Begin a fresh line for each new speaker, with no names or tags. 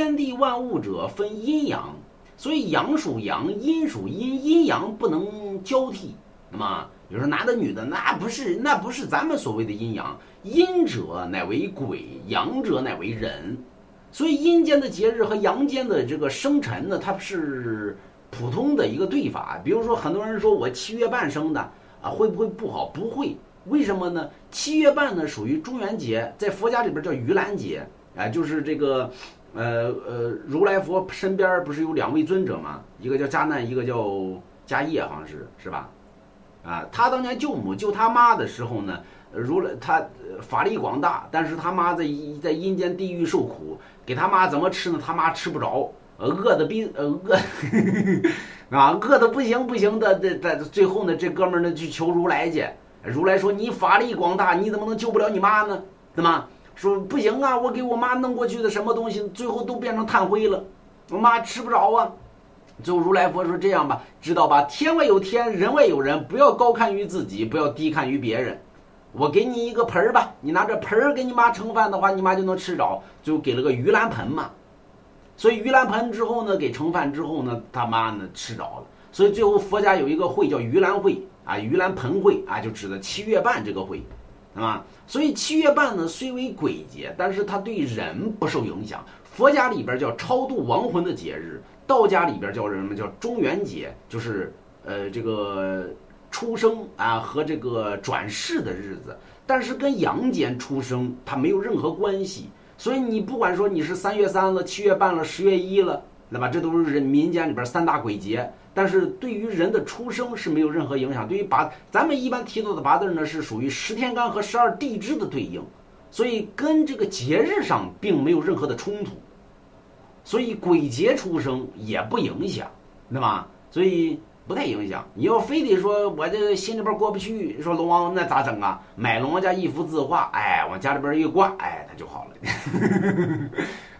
天地万物者分阴阳，所以阳属阳，阴属阴，阴阳不能交替。那么，比如说男的女的，那不是那不是咱们所谓的阴阳，阴者乃为鬼，阳者乃为人。所以阴间的节日和阳间的这个生辰呢，它是普通的一个对法。比如说，很多人说我七月半生的啊，会不会不好？不会，为什么呢？七月半呢属于中元节，在佛家里边叫盂兰节，啊，就是这个，呃呃，如来佛身边不是有两位尊者吗？一个叫迦难，一个叫迦叶，好像是是吧？啊，他当年救母救他妈的时候呢，如来他法力广大，但是他妈在在阴间地狱受苦。给他妈怎么吃呢？他妈吃不着，饿的逼呃饿 啊，饿的不行不行的。这在最后呢，这哥们儿呢去求如来去。如来说：“你法力广大，你怎么能救不了你妈呢？对吗？”说不行啊，我给我妈弄过去的什么东西，最后都变成炭灰了，我妈吃不着啊。最后如来佛说：“这样吧，知道吧？天外有天，人外有人，不要高看于自己，不要低看于别人。”我给你一个盆儿吧，你拿着盆儿给你妈盛饭的话，你妈就能吃着。就给了个盂兰盆嘛，所以盂兰盆之后呢，给盛饭之后呢，他妈呢吃着了。所以最后佛家有一个会叫盂兰会啊，盂兰盆会啊，就指的七月半这个会，啊？所以七月半呢虽为鬼节，但是它对人不受影响。佛家里边叫超度亡魂的节日，道家里边叫什么叫中元节，就是呃这个。出生啊和这个转世的日子，但是跟阳间出生它没有任何关系，所以你不管说你是三月三了、七月半了、十月一了，那么这都是人民间里边三大鬼节，但是对于人的出生是没有任何影响。对于八，咱们一般提到的八字呢是属于十天干和十二地支的对应，所以跟这个节日上并没有任何的冲突，所以鬼节出生也不影响，对吧？所以。不太影响。你要非得说我这心里边过不去，说龙王那咋整啊？买龙王家一幅字画，哎，往家里边一挂，哎，它就好了。